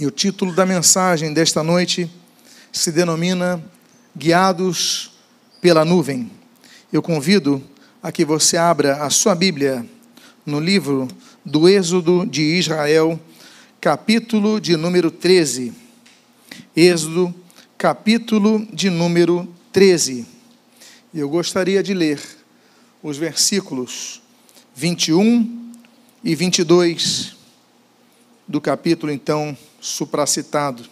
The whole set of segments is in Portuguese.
E o título da mensagem desta noite se denomina Guiados pela Nuvem. Eu convido a que você abra a sua Bíblia no livro do Êxodo de Israel, capítulo de número 13. Êxodo, capítulo de número 13. Eu gostaria de ler os versículos 21 e 22 do capítulo, então, supracitado.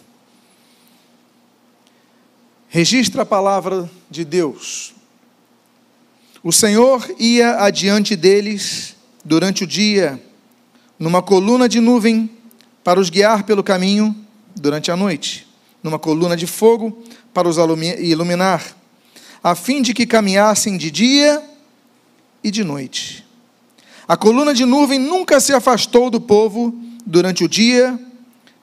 Registra a palavra de Deus. O Senhor ia adiante deles durante o dia, numa coluna de nuvem, para os guiar pelo caminho durante a noite, numa coluna de fogo para os iluminar, a fim de que caminhassem de dia e de noite. A coluna de nuvem nunca se afastou do povo durante o dia,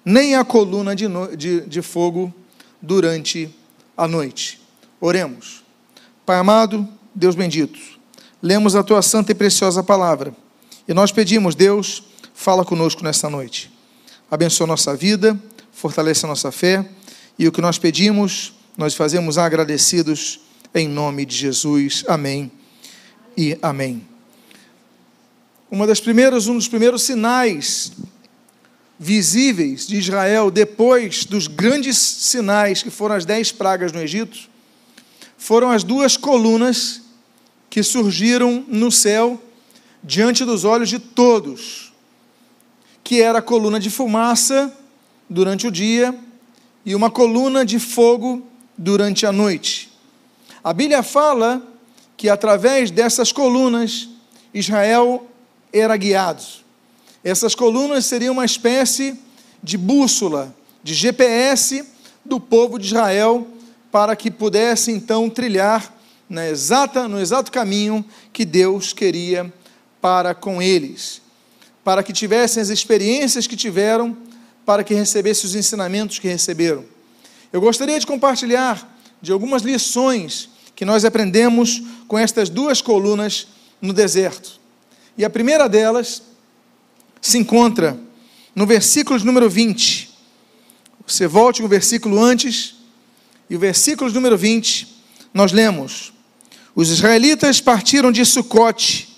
nem a coluna de, no, de, de fogo durante a noite. Oremos. Pai amado, Deus bendito, lemos a tua santa e preciosa palavra e nós pedimos, Deus, fala conosco nesta noite. Abençoa nossa vida, fortaleça nossa fé e o que nós pedimos, nós fazemos agradecidos em nome de Jesus. Amém e amém. Uma das primeiras, um dos primeiros sinais visíveis de Israel depois dos grandes sinais que foram as dez pragas no Egito, foram as duas colunas que surgiram no céu diante dos olhos de todos, que era a coluna de fumaça durante o dia e uma coluna de fogo durante a noite. A Bíblia fala que através dessas colunas Israel era guiado. Essas colunas seriam uma espécie de bússola, de GPS do povo de Israel, para que pudesse então trilhar na exata, no exato caminho que Deus queria para com eles, para que tivessem as experiências que tiveram, para que recebessem os ensinamentos que receberam. Eu gostaria de compartilhar de algumas lições que nós aprendemos com estas duas colunas no deserto. E a primeira delas se encontra no versículo número 20. Você volte um versículo antes, e o versículo número 20, nós lemos: Os israelitas partiram de Sucote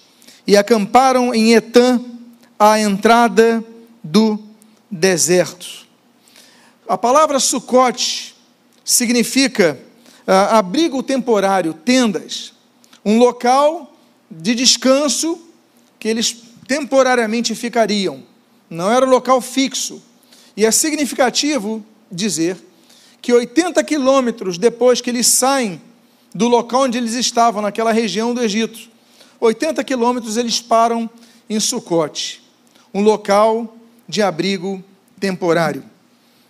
e acamparam em Etã, à entrada do deserto. A palavra Sucote significa uh, abrigo temporário, tendas, um local de descanso que eles temporariamente ficariam. Não era local fixo. E é significativo dizer que 80 quilômetros depois que eles saem do local onde eles estavam, naquela região do Egito, 80 quilômetros eles param em Sucote, um local de abrigo temporário.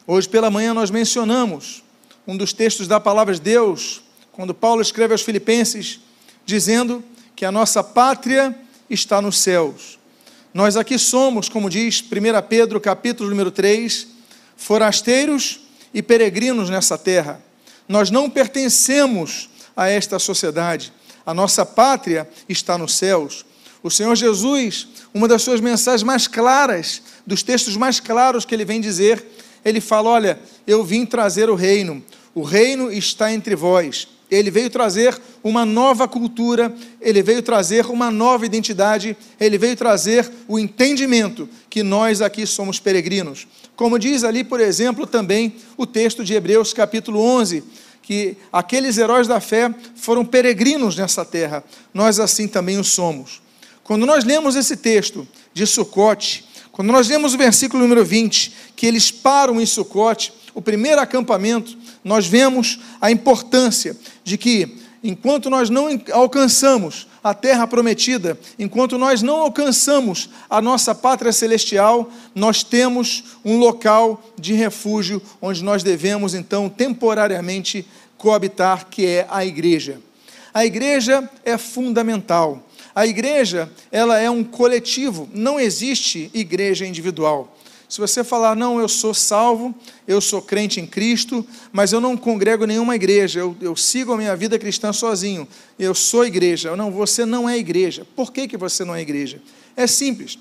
Hoje pela manhã nós mencionamos um dos textos da palavra de Deus, quando Paulo escreve aos Filipenses, dizendo que a nossa pátria está nos céus. Nós aqui somos, como diz 1 Pedro, capítulo número 3, forasteiros e peregrinos nessa terra. Nós não pertencemos a esta sociedade. A nossa pátria está nos céus. O Senhor Jesus, uma das suas mensagens mais claras, dos textos mais claros que ele vem dizer, ele fala: Olha, eu vim trazer o reino, o reino está entre vós. Ele veio trazer uma nova cultura, ele veio trazer uma nova identidade, ele veio trazer o entendimento que nós aqui somos peregrinos. Como diz ali, por exemplo, também o texto de Hebreus, capítulo 11, que aqueles heróis da fé foram peregrinos nessa terra, nós assim também o somos. Quando nós lemos esse texto de Sucote, quando nós lemos o versículo número 20, que eles param em Sucote, o primeiro acampamento, nós vemos a importância de que, enquanto nós não alcançamos a terra prometida, enquanto nós não alcançamos a nossa pátria celestial, nós temos um local de refúgio onde nós devemos então temporariamente coabitar, que é a igreja. A igreja é fundamental. A igreja, ela é um coletivo, não existe igreja individual. Se você falar, não, eu sou salvo, eu sou crente em Cristo, mas eu não congrego nenhuma igreja, eu, eu sigo a minha vida cristã sozinho, eu sou igreja. Não, você não é igreja. Por que, que você não é igreja? É simples.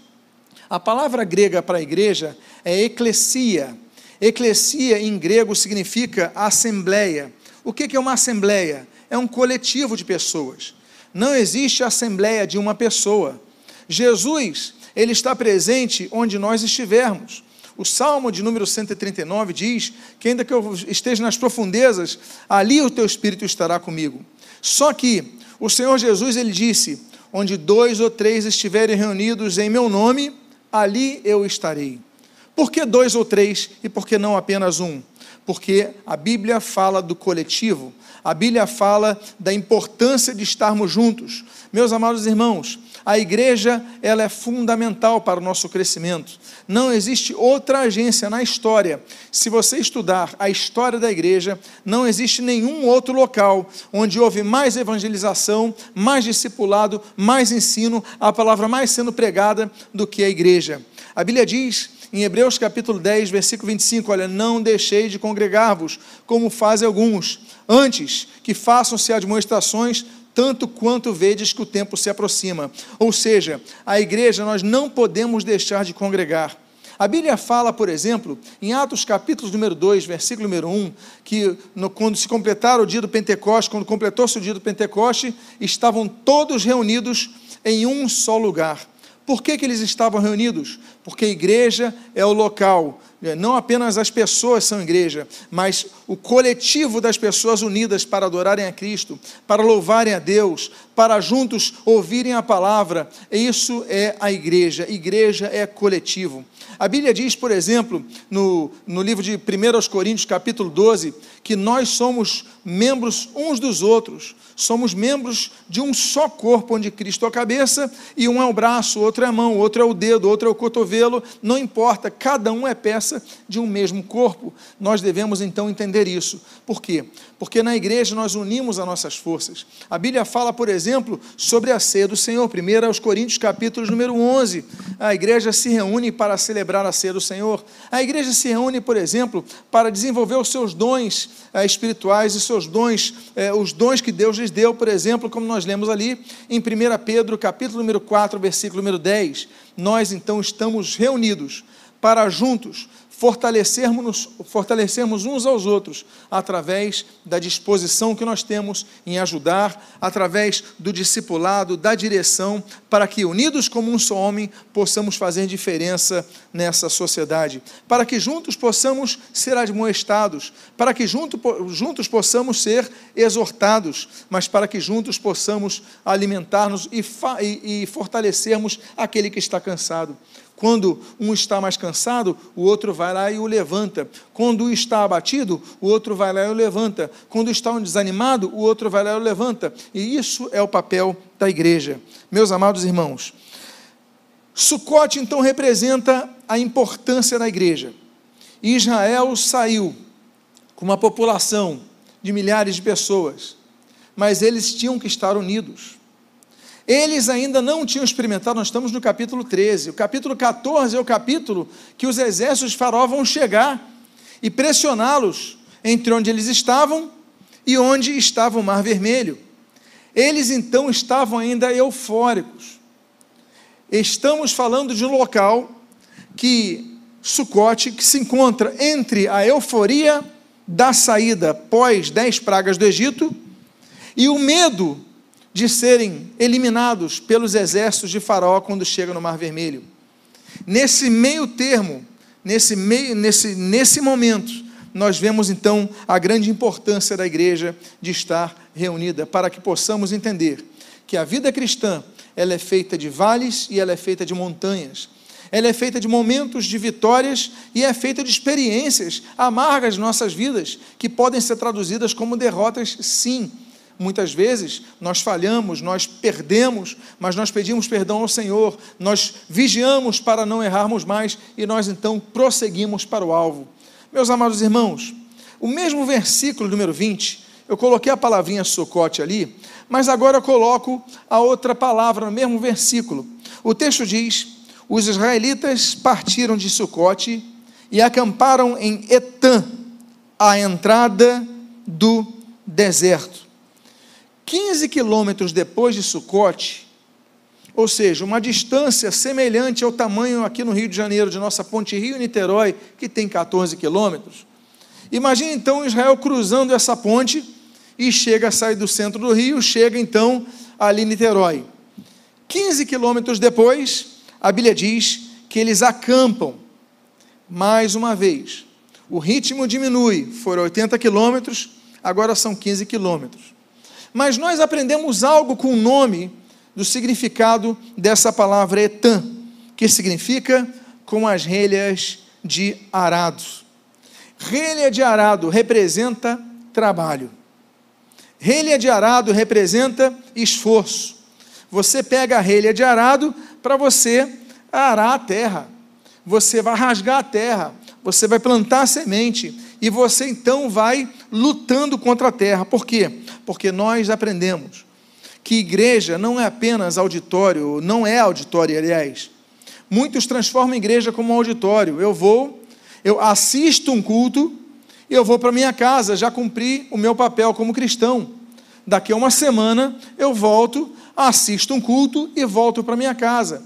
A palavra grega para igreja é eclesia. Eclesia em grego significa assembleia. O que é uma assembleia? É um coletivo de pessoas. Não existe assembleia de uma pessoa. Jesus, ele está presente onde nós estivermos. O Salmo de número 139 diz que, ainda que eu esteja nas profundezas, ali o teu espírito estará comigo. Só que o Senhor Jesus, ele disse: onde dois ou três estiverem reunidos em meu nome, ali eu estarei. Por que dois ou três e por que não apenas um? Porque a Bíblia fala do coletivo, a Bíblia fala da importância de estarmos juntos. Meus amados irmãos, a igreja ela é fundamental para o nosso crescimento. Não existe outra agência na história. Se você estudar a história da igreja, não existe nenhum outro local onde houve mais evangelização, mais discipulado, mais ensino, a palavra mais sendo pregada do que a igreja. A Bíblia diz em Hebreus capítulo 10, versículo 25, olha, não deixei de congregar-vos, como fazem alguns, antes que façam-se admoestações, tanto quanto vedes que o tempo se aproxima. Ou seja, a igreja nós não podemos deixar de congregar. A Bíblia fala, por exemplo, em Atos capítulo número 2, versículo número 1, que no, quando se completaram o dia do Pentecoste, quando completou-se o dia do Pentecoste, estavam todos reunidos em um só lugar. Por que, que eles estavam reunidos? Porque a igreja é o local é, não apenas as pessoas são igreja, mas o coletivo das pessoas unidas para adorarem a Cristo, para louvarem a Deus, para juntos ouvirem a palavra. Isso é a igreja. Igreja é coletivo. A Bíblia diz, por exemplo, no, no livro de 1 Coríntios, capítulo 12, que nós somos membros uns dos outros, somos membros de um só corpo, onde Cristo é a cabeça e um é o braço, outro é a mão, outro é o dedo, outro é o cotovelo, não importa, cada um é peça de um mesmo corpo. Nós devemos então entender isso. Por quê? Porque na igreja nós unimos as nossas forças. A Bíblia fala, por exemplo, sobre a ceia do Senhor, 1 aos Coríntios, capítulo número 11. A igreja se reúne para celebrar a ceia do Senhor. A igreja se reúne, por exemplo, para desenvolver os seus dons eh, espirituais e seus dons, eh, os dons que Deus lhes deu, por exemplo, como nós lemos ali em 1 Pedro, capítulo número 4, versículo número 10. Nós então estamos reunidos para juntos fortalecermos, fortalecermos uns aos outros através da disposição que nós temos em ajudar, através do discipulado, da direção, para que, unidos como um só homem, possamos fazer diferença nessa sociedade, para que juntos possamos ser admoestados, para que junto, juntos possamos ser exortados, mas para que juntos possamos alimentar-nos e, e, e fortalecermos aquele que está cansado. Quando um está mais cansado, o outro vai lá e o levanta. Quando um está abatido, o outro vai lá e o levanta. Quando está um desanimado, o outro vai lá e o levanta. E isso é o papel da igreja. Meus amados irmãos, Sucote então representa a importância da igreja. Israel saiu com uma população de milhares de pessoas, mas eles tinham que estar unidos. Eles ainda não tinham experimentado, nós estamos no capítulo 13. O capítulo 14 é o capítulo que os exércitos de Faraó vão chegar e pressioná-los entre onde eles estavam e onde estava o Mar Vermelho. Eles então estavam ainda eufóricos. Estamos falando de um local que Sucote, que se encontra entre a euforia da saída pós dez pragas do Egito e o medo de serem eliminados pelos exércitos de Faraó quando chega no Mar Vermelho. Nesse meio termo, nesse, meio, nesse, nesse momento, nós vemos então a grande importância da igreja de estar reunida, para que possamos entender que a vida cristã ela é feita de vales e ela é feita de montanhas. Ela é feita de momentos de vitórias e é feita de experiências amargas de nossas vidas, que podem ser traduzidas como derrotas, sim Muitas vezes nós falhamos, nós perdemos, mas nós pedimos perdão ao Senhor, nós vigiamos para não errarmos mais e nós então prosseguimos para o alvo. Meus amados irmãos, o mesmo versículo número 20, eu coloquei a palavrinha socote ali, mas agora eu coloco a outra palavra no mesmo versículo. O texto diz: Os israelitas partiram de Sucote e acamparam em Etã, à entrada do deserto. 15 quilômetros depois de Sucote, ou seja, uma distância semelhante ao tamanho aqui no Rio de Janeiro, de nossa ponte Rio-Niterói, que tem 14 quilômetros. Imagine então Israel cruzando essa ponte e chega a sair do centro do Rio, chega então ali em Niterói. 15 quilômetros depois, a Bíblia diz que eles acampam mais uma vez. O ritmo diminui, foram 80 quilômetros, agora são 15 quilômetros. Mas nós aprendemos algo com o nome do significado dessa palavra etan, que significa com as relhas de arado. Relha de arado representa trabalho. Relha de arado representa esforço. Você pega a relha de arado para você arar a terra. Você vai rasgar a terra, você vai plantar a semente e você então vai lutando contra a terra. Por quê? Porque nós aprendemos que igreja não é apenas auditório, não é auditório, aliás. Muitos transformam a igreja como um auditório. Eu vou, eu assisto um culto, eu vou para minha casa, já cumpri o meu papel como cristão. Daqui a uma semana eu volto, assisto um culto e volto para minha casa.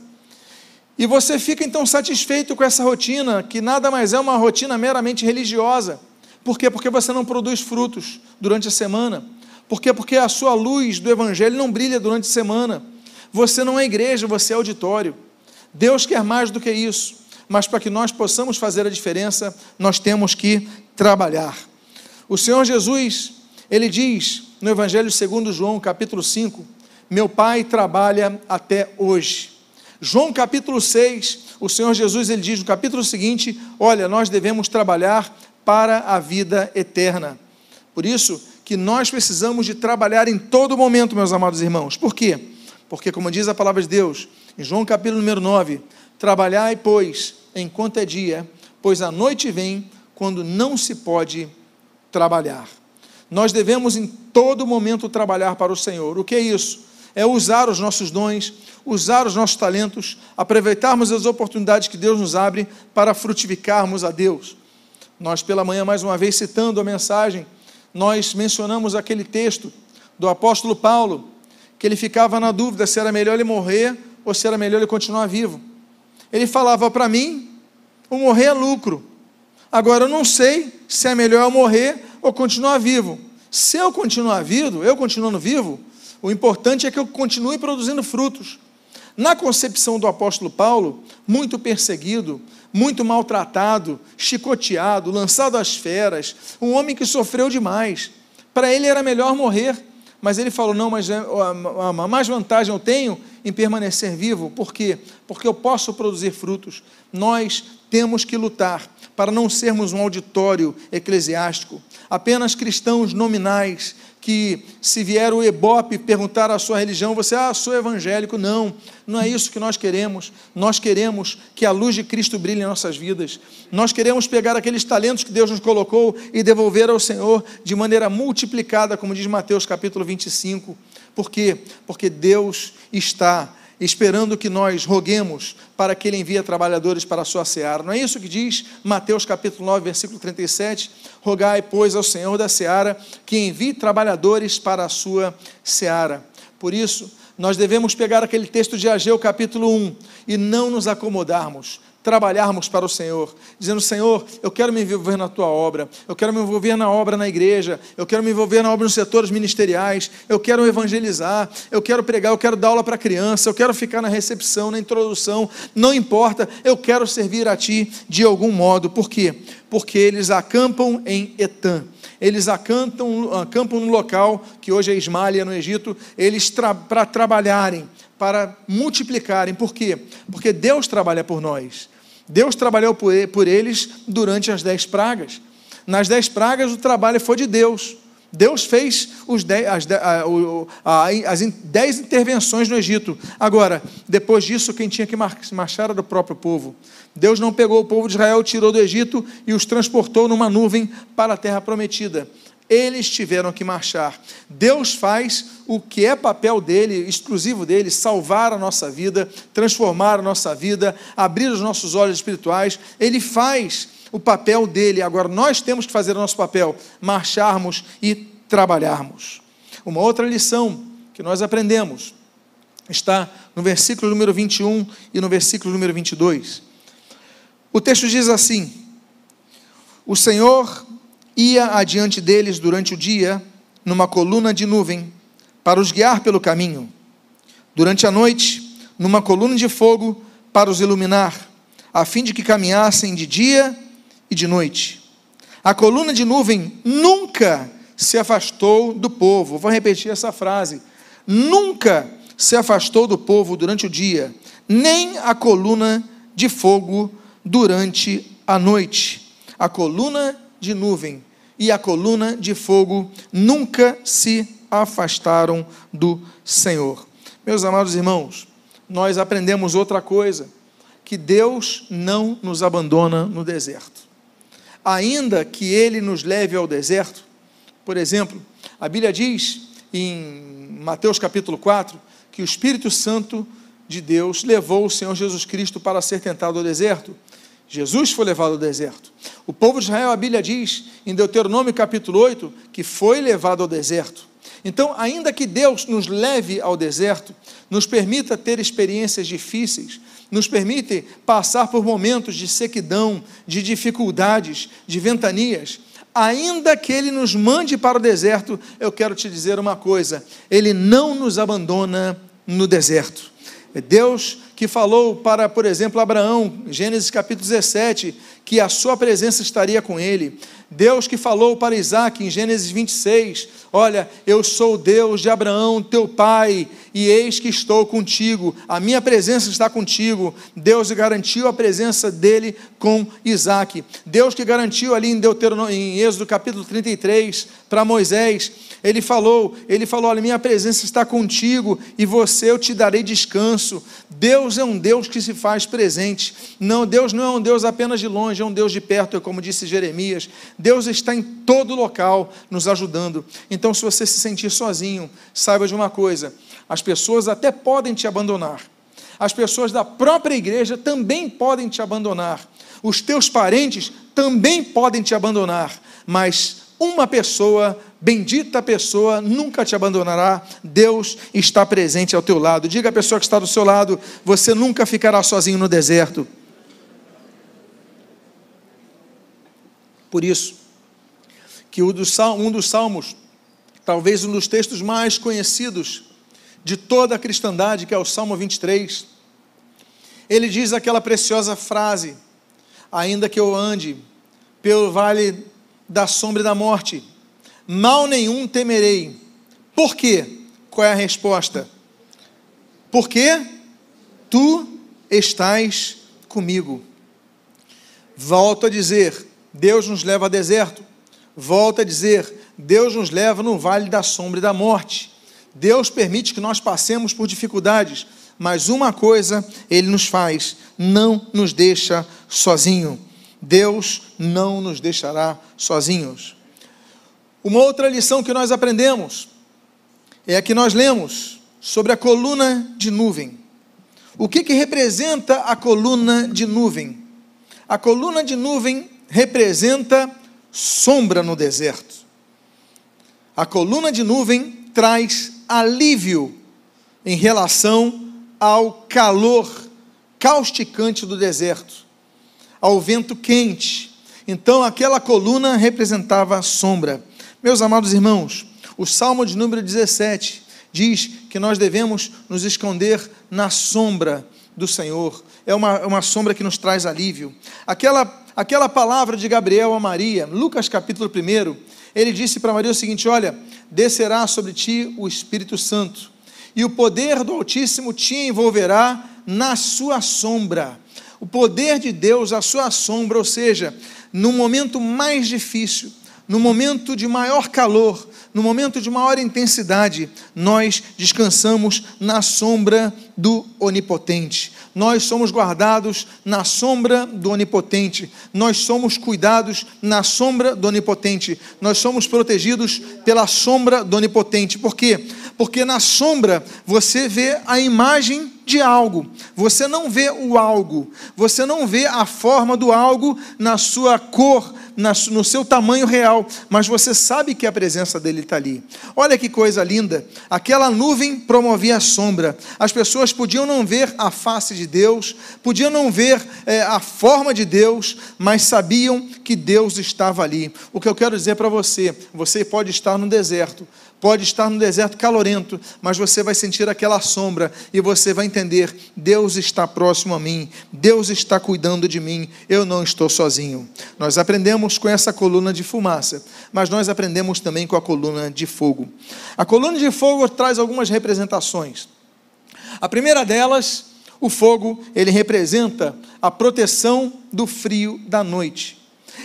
E você fica então satisfeito com essa rotina, que nada mais é uma rotina meramente religiosa. Por quê? Porque você não produz frutos durante a semana. Por quê? Porque a sua luz do Evangelho não brilha durante a semana. Você não é igreja, você é auditório. Deus quer mais do que isso. Mas para que nós possamos fazer a diferença, nós temos que trabalhar. O Senhor Jesus, ele diz no Evangelho segundo João, capítulo 5, meu Pai trabalha até hoje. João capítulo 6, o Senhor Jesus ele diz no capítulo seguinte: Olha, nós devemos trabalhar para a vida eterna. Por isso, que nós precisamos de trabalhar em todo momento, meus amados irmãos. Por quê? Porque, como diz a palavra de Deus, em João capítulo número 9, trabalhai, pois, enquanto é dia, pois a noite vem quando não se pode trabalhar. Nós devemos em todo momento trabalhar para o Senhor. O que é isso? É usar os nossos dons, usar os nossos talentos, aproveitarmos as oportunidades que Deus nos abre para frutificarmos a Deus. Nós, pela manhã, mais uma vez, citando a mensagem nós mencionamos aquele texto do apóstolo Paulo, que ele ficava na dúvida se era melhor ele morrer ou se era melhor ele continuar vivo. Ele falava para mim: o morrer é lucro. Agora eu não sei se é melhor eu morrer ou continuar vivo. Se eu continuar vivo, eu continuando vivo, o importante é que eu continue produzindo frutos. Na concepção do apóstolo Paulo, muito perseguido, muito maltratado, chicoteado, lançado às feras, um homem que sofreu demais. Para ele era melhor morrer, mas ele falou: não, mas é, a mais vantagem eu tenho em permanecer vivo. Por quê? Porque eu posso produzir frutos. Nós temos que lutar para não sermos um auditório eclesiástico, apenas cristãos nominais que se vier o Ebope perguntar a sua religião, você, ah, sou evangélico. Não, não é isso que nós queremos. Nós queremos que a luz de Cristo brilhe em nossas vidas. Nós queremos pegar aqueles talentos que Deus nos colocou e devolver ao Senhor de maneira multiplicada, como diz Mateus capítulo 25. Por quê? Porque Deus está esperando que nós roguemos para que Ele envie trabalhadores para a sua seara. Não é isso que diz Mateus capítulo 9, versículo 37? Rogai, pois, ao Senhor da seara que envie trabalhadores para a sua seara. Por isso, nós devemos pegar aquele texto de Ageu capítulo 1 e não nos acomodarmos, trabalharmos para o Senhor, dizendo: Senhor, eu quero me envolver na tua obra, eu quero me envolver na obra na igreja, eu quero me envolver na obra nos setores ministeriais, eu quero evangelizar, eu quero pregar, eu quero dar aula para criança, eu quero ficar na recepção, na introdução, não importa, eu quero servir a Ti de algum modo, por quê? Porque eles acampam em Etam eles acampam, acampam no local que hoje é Ismália, no Egito, eles tra para trabalharem, para multiplicarem. Por quê? Porque Deus trabalha por nós. Deus trabalhou por eles durante as dez pragas. Nas dez pragas, o trabalho foi de Deus. Deus fez dez, as, as dez intervenções no Egito. Agora, depois disso, quem tinha que marchar era o próprio povo. Deus não pegou o povo de Israel, tirou do Egito e os transportou numa nuvem para a terra prometida eles tiveram que marchar. Deus faz o que é papel dele, exclusivo dele, salvar a nossa vida, transformar a nossa vida, abrir os nossos olhos espirituais. Ele faz o papel dele. Agora nós temos que fazer o nosso papel, marcharmos e trabalharmos. Uma outra lição que nós aprendemos está no versículo número 21 e no versículo número 22. O texto diz assim: O Senhor ia adiante deles durante o dia, numa coluna de nuvem, para os guiar pelo caminho. Durante a noite, numa coluna de fogo, para os iluminar, a fim de que caminhassem de dia e de noite. A coluna de nuvem nunca se afastou do povo. Vou repetir essa frase. Nunca se afastou do povo durante o dia, nem a coluna de fogo durante a noite. A coluna de nuvem e a coluna de fogo nunca se afastaram do Senhor. Meus amados irmãos, nós aprendemos outra coisa, que Deus não nos abandona no deserto. Ainda que ele nos leve ao deserto, por exemplo, a Bíblia diz em Mateus capítulo 4 que o Espírito Santo de Deus levou o Senhor Jesus Cristo para ser tentado ao deserto. Jesus foi levado ao deserto. O povo de Israel, a Bíblia diz em Deuteronômio capítulo 8 que foi levado ao deserto. Então, ainda que Deus nos leve ao deserto, nos permita ter experiências difíceis, nos permite passar por momentos de sequidão, de dificuldades, de ventanias, ainda que Ele nos mande para o deserto, eu quero te dizer uma coisa: Ele não nos abandona no deserto. É Deus que falou para, por exemplo, Abraão, Gênesis capítulo 17, que a sua presença estaria com ele. Deus que falou para Isaac em Gênesis 26: Olha, eu sou o Deus de Abraão, teu pai, e eis que estou contigo, a minha presença está contigo. Deus garantiu a presença dele com Isaac. Deus que garantiu ali em, Deuteronômio, em Êxodo capítulo 33 para Moisés ele falou, ele falou: "Olha, minha presença está contigo e você eu te darei descanso". Deus é um Deus que se faz presente. Não, Deus não é um Deus apenas de longe, é um Deus de perto, como disse Jeremias. Deus está em todo local nos ajudando. Então, se você se sentir sozinho, saiba de uma coisa: as pessoas até podem te abandonar. As pessoas da própria igreja também podem te abandonar. Os teus parentes também podem te abandonar, mas uma pessoa, bendita pessoa, nunca te abandonará. Deus está presente ao teu lado. Diga à pessoa que está do seu lado: você nunca ficará sozinho no deserto. Por isso, que um dos salmos, talvez um dos textos mais conhecidos de toda a cristandade, que é o Salmo 23, ele diz aquela preciosa frase: Ainda que eu ande pelo vale da sombra da morte. Mal nenhum temerei. Por quê? Qual é a resposta? Porque tu estás comigo. Volto a dizer, Deus nos leva a deserto. Volto a dizer, Deus nos leva no vale da sombra e da morte. Deus permite que nós passemos por dificuldades, mas uma coisa Ele nos faz: não nos deixa sozinho. Deus não nos deixará sozinhos. Uma outra lição que nós aprendemos é a que nós lemos sobre a coluna de nuvem. O que, que representa a coluna de nuvem? A coluna de nuvem representa sombra no deserto. A coluna de nuvem traz alívio em relação ao calor causticante do deserto ao vento quente. Então aquela coluna representava a sombra. Meus amados irmãos, o Salmo de número 17 diz que nós devemos nos esconder na sombra do Senhor. É uma, uma sombra que nos traz alívio. Aquela, aquela palavra de Gabriel a Maria, Lucas capítulo 1, ele disse para Maria o seguinte: Olha, descerá sobre ti o Espírito Santo, e o poder do Altíssimo te envolverá na sua sombra. O poder de Deus, a sua sombra, ou seja, no momento mais difícil, no momento de maior calor, no momento de maior intensidade, nós descansamos na sombra do Onipotente. Nós somos guardados na sombra do Onipotente. Nós somos cuidados na sombra do Onipotente. Nós somos protegidos pela sombra do Onipotente. Por quê? Porque na sombra você vê a imagem de algo. Você não vê o algo. Você não vê a forma do algo na sua cor, no seu tamanho real, mas você sabe que a presença dele está ali. Olha que coisa linda! Aquela nuvem promovia a sombra. As pessoas podiam não ver a face de Deus, podiam não ver é, a forma de Deus, mas sabiam que Deus estava ali. O que eu quero dizer para você: você pode estar no deserto, Pode estar no deserto calorento, mas você vai sentir aquela sombra e você vai entender: Deus está próximo a mim, Deus está cuidando de mim, eu não estou sozinho. Nós aprendemos com essa coluna de fumaça, mas nós aprendemos também com a coluna de fogo. A coluna de fogo traz algumas representações. A primeira delas, o fogo, ele representa a proteção do frio da noite.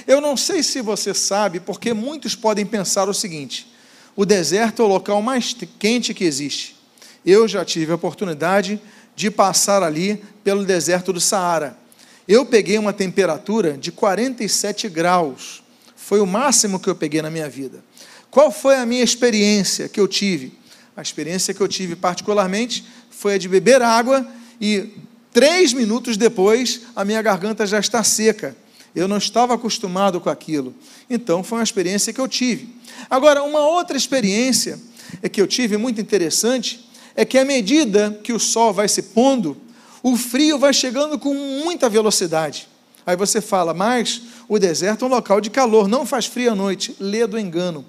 Eu não sei se você sabe, porque muitos podem pensar o seguinte: o deserto é o local mais quente que existe. Eu já tive a oportunidade de passar ali pelo deserto do Saara. Eu peguei uma temperatura de 47 graus. Foi o máximo que eu peguei na minha vida. Qual foi a minha experiência que eu tive? A experiência que eu tive particularmente foi a de beber água e três minutos depois a minha garganta já está seca. Eu não estava acostumado com aquilo. Então foi uma experiência que eu tive. Agora, uma outra experiência que eu tive muito interessante é que à medida que o sol vai se pondo, o frio vai chegando com muita velocidade. Aí você fala, mas o deserto é um local de calor, não faz frio à noite. Lê do engano.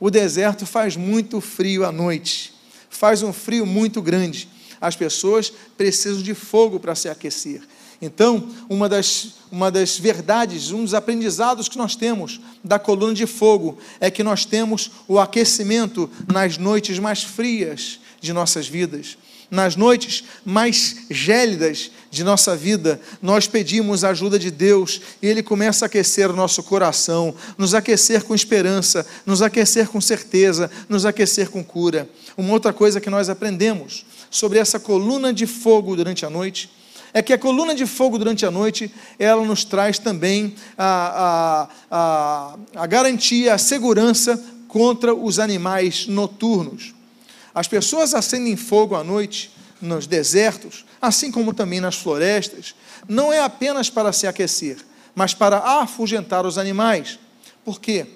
O deserto faz muito frio à noite, faz um frio muito grande. As pessoas precisam de fogo para se aquecer. Então, uma das, uma das verdades, um dos aprendizados que nós temos da coluna de fogo é que nós temos o aquecimento nas noites mais frias de nossas vidas. Nas noites mais gélidas de nossa vida, nós pedimos a ajuda de Deus e Ele começa a aquecer o nosso coração, nos aquecer com esperança, nos aquecer com certeza, nos aquecer com cura. Uma outra coisa que nós aprendemos sobre essa coluna de fogo durante a noite é que a coluna de fogo durante a noite, ela nos traz também a, a, a, a garantia, a segurança contra os animais noturnos. As pessoas acendem fogo à noite nos desertos, assim como também nas florestas, não é apenas para se aquecer, mas para afugentar os animais. Por quê?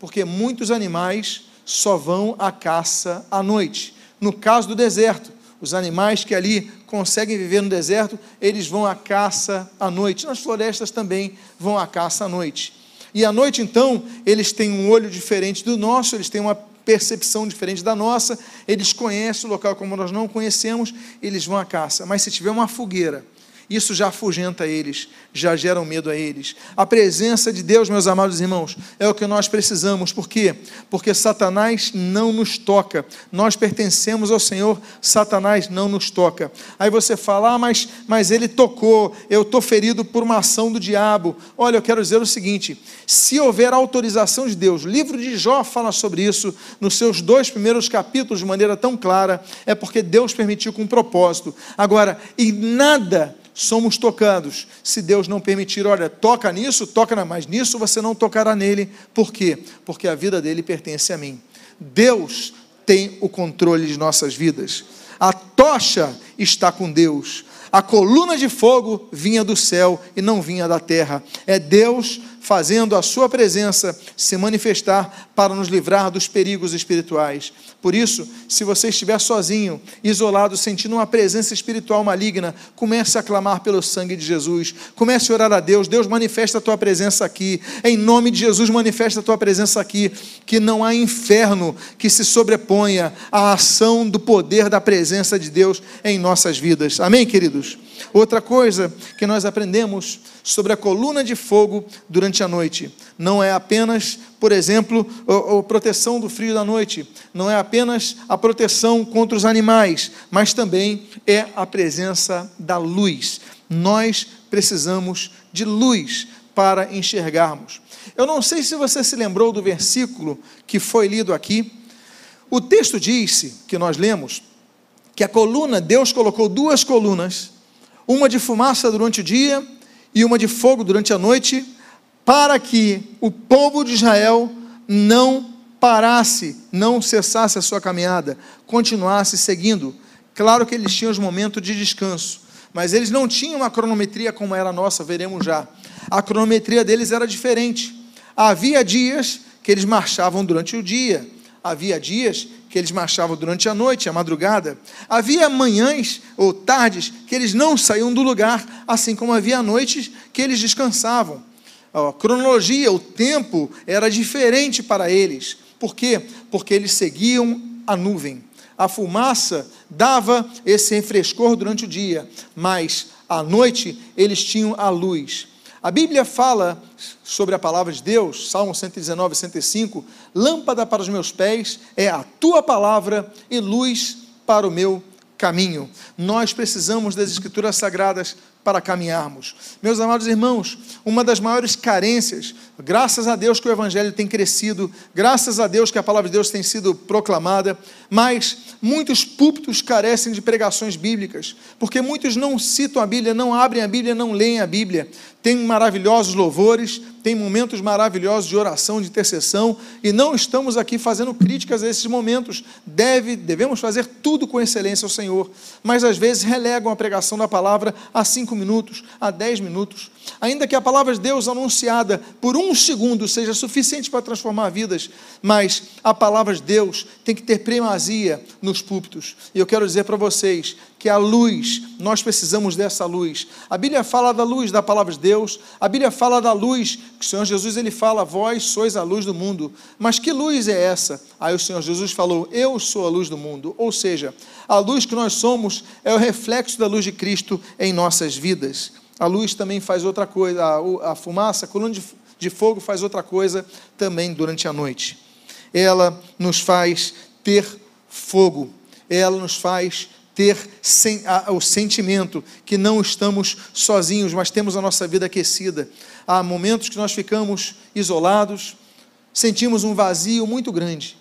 Porque muitos animais só vão à caça à noite. No caso do deserto, os animais que ali conseguem viver no deserto, eles vão à caça à noite. Nas florestas também vão à caça à noite. E à noite, então, eles têm um olho diferente do nosso, eles têm uma percepção diferente da nossa, eles conhecem o local como nós não conhecemos, eles vão à caça. Mas se tiver uma fogueira, isso já afugenta eles, já gera um medo a eles. A presença de Deus, meus amados irmãos, é o que nós precisamos. Por quê? Porque Satanás não nos toca. Nós pertencemos ao Senhor, Satanás não nos toca. Aí você fala, ah, mas, mas ele tocou, eu estou ferido por uma ação do diabo. Olha, eu quero dizer o seguinte: se houver autorização de Deus, o livro de Jó fala sobre isso nos seus dois primeiros capítulos de maneira tão clara, é porque Deus permitiu com um propósito. Agora, e nada somos tocados. Se Deus não permitir, olha, toca nisso, toca mais nisso, você não tocará nele. Por quê? Porque a vida dele pertence a mim. Deus tem o controle de nossas vidas. A tocha está com Deus. A coluna de fogo vinha do céu e não vinha da terra. É Deus fazendo a sua presença se manifestar para nos livrar dos perigos espirituais. Por isso, se você estiver sozinho, isolado, sentindo uma presença espiritual maligna, comece a clamar pelo sangue de Jesus. Comece a orar a Deus. Deus manifesta a tua presença aqui. Em nome de Jesus, manifesta a tua presença aqui. Que não há inferno que se sobreponha à ação do poder da presença de Deus em nossas vidas. Amém, queridos? Outra coisa que nós aprendemos sobre a coluna de fogo durante a noite não é apenas, por exemplo, a, proteção do frio da noite, não é apenas a proteção contra os animais, mas também é a presença da luz. Nós precisamos de luz para enxergarmos. Eu não sei se você se lembrou do versículo que foi lido aqui. O texto disse, que nós lemos, que a coluna, Deus colocou duas colunas, uma de fumaça durante o dia e uma de fogo durante a noite, para que o povo de Israel não parasse, não cessasse a sua caminhada, continuasse seguindo. Claro que eles tinham os momentos de descanso, mas eles não tinham uma cronometria como era a nossa, veremos já. A cronometria deles era diferente. Havia dias que eles marchavam durante o dia, havia dias que eles marchavam durante a noite, a madrugada. Havia manhãs ou tardes que eles não saíam do lugar, assim como havia noites que eles descansavam. A cronologia, o tempo era diferente para eles. Por quê? Porque eles seguiam a nuvem. A fumaça dava esse refrescor durante o dia, mas à noite eles tinham a luz. A Bíblia fala sobre a palavra de Deus, Salmo 119, 105, lâmpada para os meus pés é a tua palavra e luz para o meu caminho. Nós precisamos das escrituras sagradas para caminharmos. Meus amados irmãos, uma das maiores carências, graças a Deus que o Evangelho tem crescido, graças a Deus que a palavra de Deus tem sido proclamada, mas muitos púlpitos carecem de pregações bíblicas, porque muitos não citam a Bíblia, não abrem a Bíblia, não leem a Bíblia. Tem maravilhosos louvores, tem momentos maravilhosos de oração, de intercessão, e não estamos aqui fazendo críticas a esses momentos. Deve, devemos fazer tudo com excelência ao Senhor, mas às vezes relegam a pregação da palavra a cinco minutos, a dez minutos. Ainda que a palavra de Deus anunciada por um segundo seja suficiente para transformar vidas, mas a palavra de Deus tem que ter primazia nos púlpitos. E eu quero dizer para vocês que a luz, nós precisamos dessa luz. A Bíblia fala da luz da palavra de Deus, a Bíblia fala da luz, que o Senhor Jesus ele fala: "Vós sois a luz do mundo". Mas que luz é essa? Aí o Senhor Jesus falou: "Eu sou a luz do mundo". Ou seja, a luz que nós somos é o reflexo da luz de Cristo em nossas vidas. A luz também faz outra coisa, a, a fumaça, a coluna de, de fogo faz outra coisa também durante a noite. Ela nos faz ter fogo, ela nos faz ter o sentimento que não estamos sozinhos, mas temos a nossa vida aquecida. Há momentos que nós ficamos isolados, sentimos um vazio muito grande,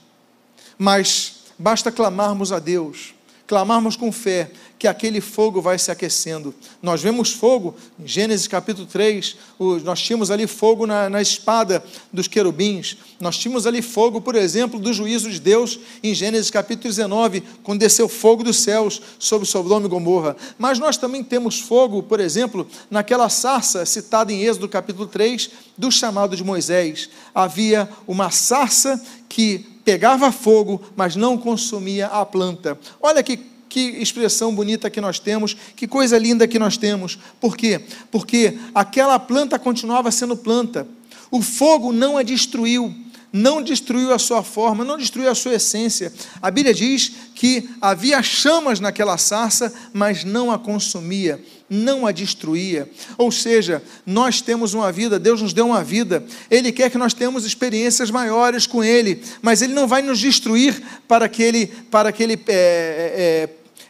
mas basta clamarmos a Deus, clamarmos com fé, que aquele fogo vai se aquecendo. Nós vemos fogo, em Gênesis capítulo 3, nós tínhamos ali fogo na, na, espada dos querubins, nós tínhamos ali fogo, por exemplo, do juízo de Deus, em Gênesis capítulo 19, quando desceu fogo dos céus sobre Sodoma e Gomorra. Mas nós também temos fogo, por exemplo, naquela sarça citada em Êxodo capítulo 3, do chamado de Moisés. Havia uma sarça que pegava fogo, mas não consumia a planta. Olha que que expressão bonita que nós temos, que coisa linda que nós temos. Por quê? Porque aquela planta continuava sendo planta. O fogo não a destruiu, não destruiu a sua forma, não destruiu a sua essência. A Bíblia diz que havia chamas naquela sarça, mas não a consumia, não a destruía. Ou seja, nós temos uma vida, Deus nos deu uma vida, Ele quer que nós tenhamos experiências maiores com Ele, mas Ele não vai nos destruir para que Ele, para que ele é, é,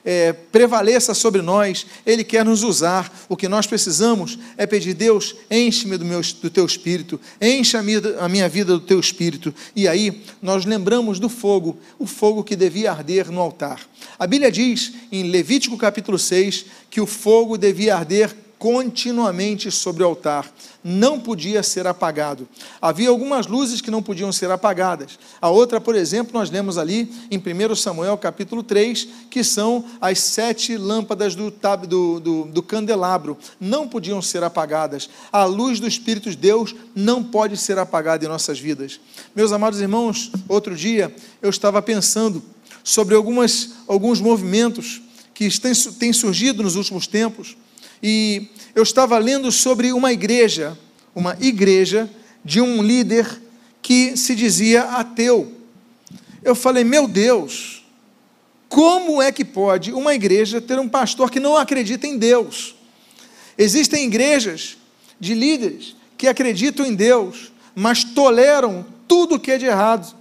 é, prevaleça sobre nós, Ele quer nos usar. O que nós precisamos é pedir, Deus, enche-me do, do teu espírito, enche a minha, a minha vida do teu espírito. E aí nós lembramos do fogo, o fogo que devia arder no altar. A Bíblia diz em Levítico capítulo 6 que o fogo devia arder continuamente sobre o altar, não podia ser apagado. Havia algumas luzes que não podiam ser apagadas. A outra, por exemplo, nós lemos ali em 1 Samuel capítulo 3, que são as sete lâmpadas do, do, do, do candelabro, não podiam ser apagadas. A luz do Espírito de Deus não pode ser apagada em nossas vidas. Meus amados irmãos, outro dia eu estava pensando sobre algumas, alguns movimentos que têm surgido nos últimos tempos e eu estava lendo sobre uma igreja, uma igreja de um líder que se dizia ateu. Eu falei, meu Deus, como é que pode uma igreja ter um pastor que não acredita em Deus? Existem igrejas de líderes que acreditam em Deus, mas toleram tudo que é de errado.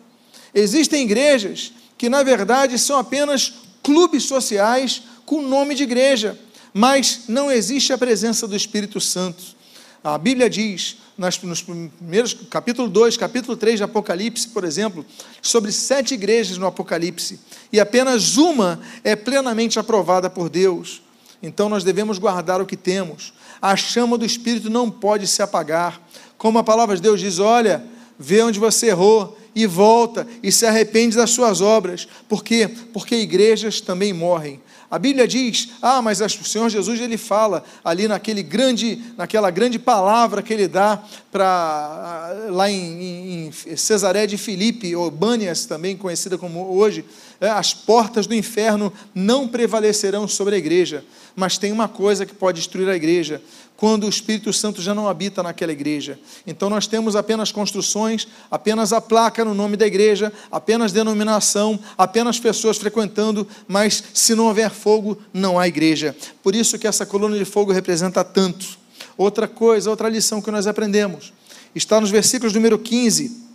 Existem igrejas que, na verdade, são apenas clubes sociais com nome de igreja mas não existe a presença do Espírito Santo. A Bíblia diz, nas, nos primeiros, capítulo 2, capítulo 3 de Apocalipse, por exemplo, sobre sete igrejas no Apocalipse, e apenas uma é plenamente aprovada por Deus. Então nós devemos guardar o que temos. A chama do Espírito não pode se apagar. Como a palavra de Deus diz: olha, vê onde você errou e volta e se arrepende das suas obras. Por quê? Porque igrejas também morrem. A Bíblia diz: "Ah, mas o Senhor Jesus ele fala ali naquele grande, naquela grande palavra que ele dá para lá em, em Cesaré de Filipe, ou Bânias também conhecida como hoje, as portas do inferno não prevalecerão sobre a igreja. Mas tem uma coisa que pode destruir a igreja: quando o Espírito Santo já não habita naquela igreja. Então nós temos apenas construções, apenas a placa no nome da igreja, apenas denominação, apenas pessoas frequentando, mas se não houver fogo, não há igreja. Por isso que essa coluna de fogo representa tanto. Outra coisa, outra lição que nós aprendemos, está nos versículos número 15.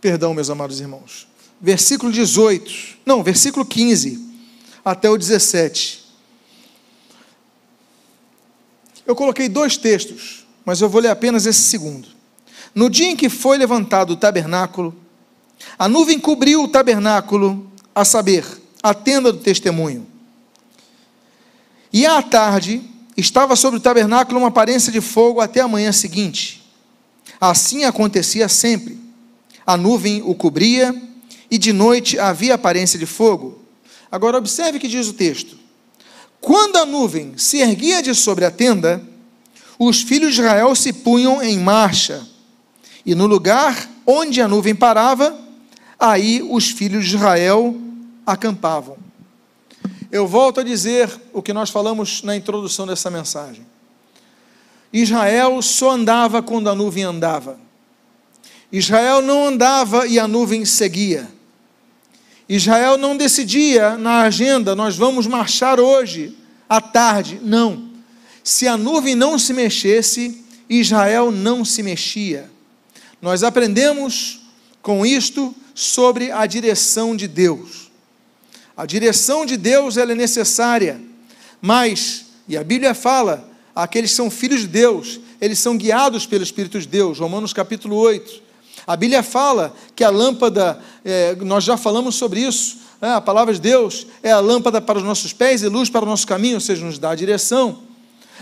Perdão, meus amados irmãos. Versículo 18, não, versículo 15 até o 17. Eu coloquei dois textos, mas eu vou ler apenas esse segundo. No dia em que foi levantado o tabernáculo, a nuvem cobriu o tabernáculo, a saber, a tenda do testemunho. E à tarde estava sobre o tabernáculo uma aparência de fogo até a manhã seguinte. Assim acontecia sempre. A nuvem o cobria e de noite havia aparência de fogo. Agora observe o que diz o texto. Quando a nuvem se erguia de sobre a tenda, os filhos de Israel se punham em marcha, e no lugar onde a nuvem parava, aí os filhos de Israel acampavam. Eu volto a dizer o que nós falamos na introdução dessa mensagem. Israel só andava quando a nuvem andava. Israel não andava e a nuvem seguia. Israel não decidia na agenda, nós vamos marchar hoje, à tarde. Não. Se a nuvem não se mexesse, Israel não se mexia. Nós aprendemos com isto sobre a direção de Deus. A direção de Deus ela é necessária, mas, e a Bíblia fala, aqueles que são filhos de Deus, eles são guiados pelo Espírito de Deus, Romanos capítulo 8. A Bíblia fala que a lâmpada, é, nós já falamos sobre isso, né? a palavra de Deus é a lâmpada para os nossos pés e luz para o nosso caminho, ou seja, nos dá a direção.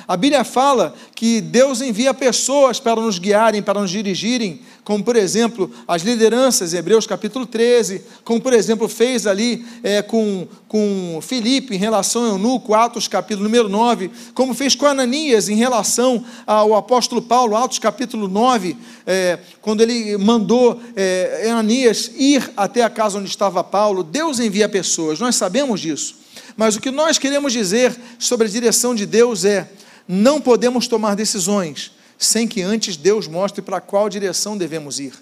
A Bíblia fala que Deus envia pessoas para nos guiarem, para nos dirigirem, como por exemplo as lideranças, Hebreus capítulo 13, como por exemplo fez ali é, com, com Filipe em relação ao eunuco, Atos capítulo número 9, como fez com Ananias em relação ao apóstolo Paulo, Atos capítulo 9, é, quando ele mandou é, Ananias ir até a casa onde estava Paulo. Deus envia pessoas, nós sabemos disso. Mas o que nós queremos dizer sobre a direção de Deus é não podemos tomar decisões sem que antes Deus mostre para qual direção devemos ir.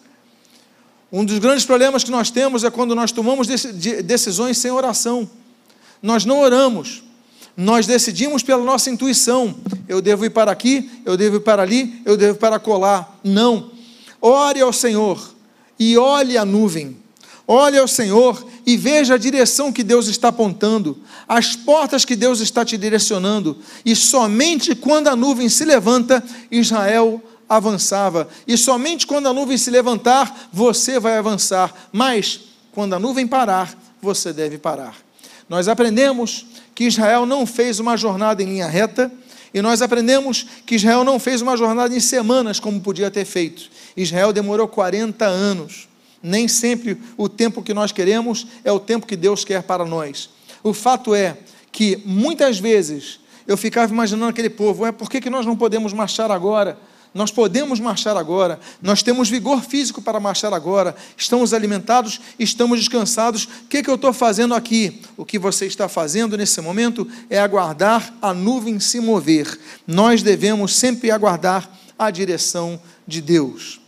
Um dos grandes problemas que nós temos é quando nós tomamos decisões sem oração. Nós não oramos, nós decidimos pela nossa intuição. Eu devo ir para aqui, eu devo ir para ali, eu devo ir para colar. Não. Ore ao Senhor e olhe a nuvem. Olhe ao Senhor e veja a direção que Deus está apontando, as portas que Deus está te direcionando, e somente quando a nuvem se levanta, Israel avançava, e somente quando a nuvem se levantar, você vai avançar, mas quando a nuvem parar, você deve parar. Nós aprendemos que Israel não fez uma jornada em linha reta, e nós aprendemos que Israel não fez uma jornada em semanas, como podia ter feito. Israel demorou 40 anos. Nem sempre o tempo que nós queremos é o tempo que Deus quer para nós. O fato é que muitas vezes eu ficava imaginando aquele povo, é por que, que nós não podemos marchar agora? Nós podemos marchar agora, nós temos vigor físico para marchar agora, estamos alimentados, estamos descansados. O que, que eu estou fazendo aqui? O que você está fazendo nesse momento é aguardar a nuvem se mover. Nós devemos sempre aguardar a direção de Deus.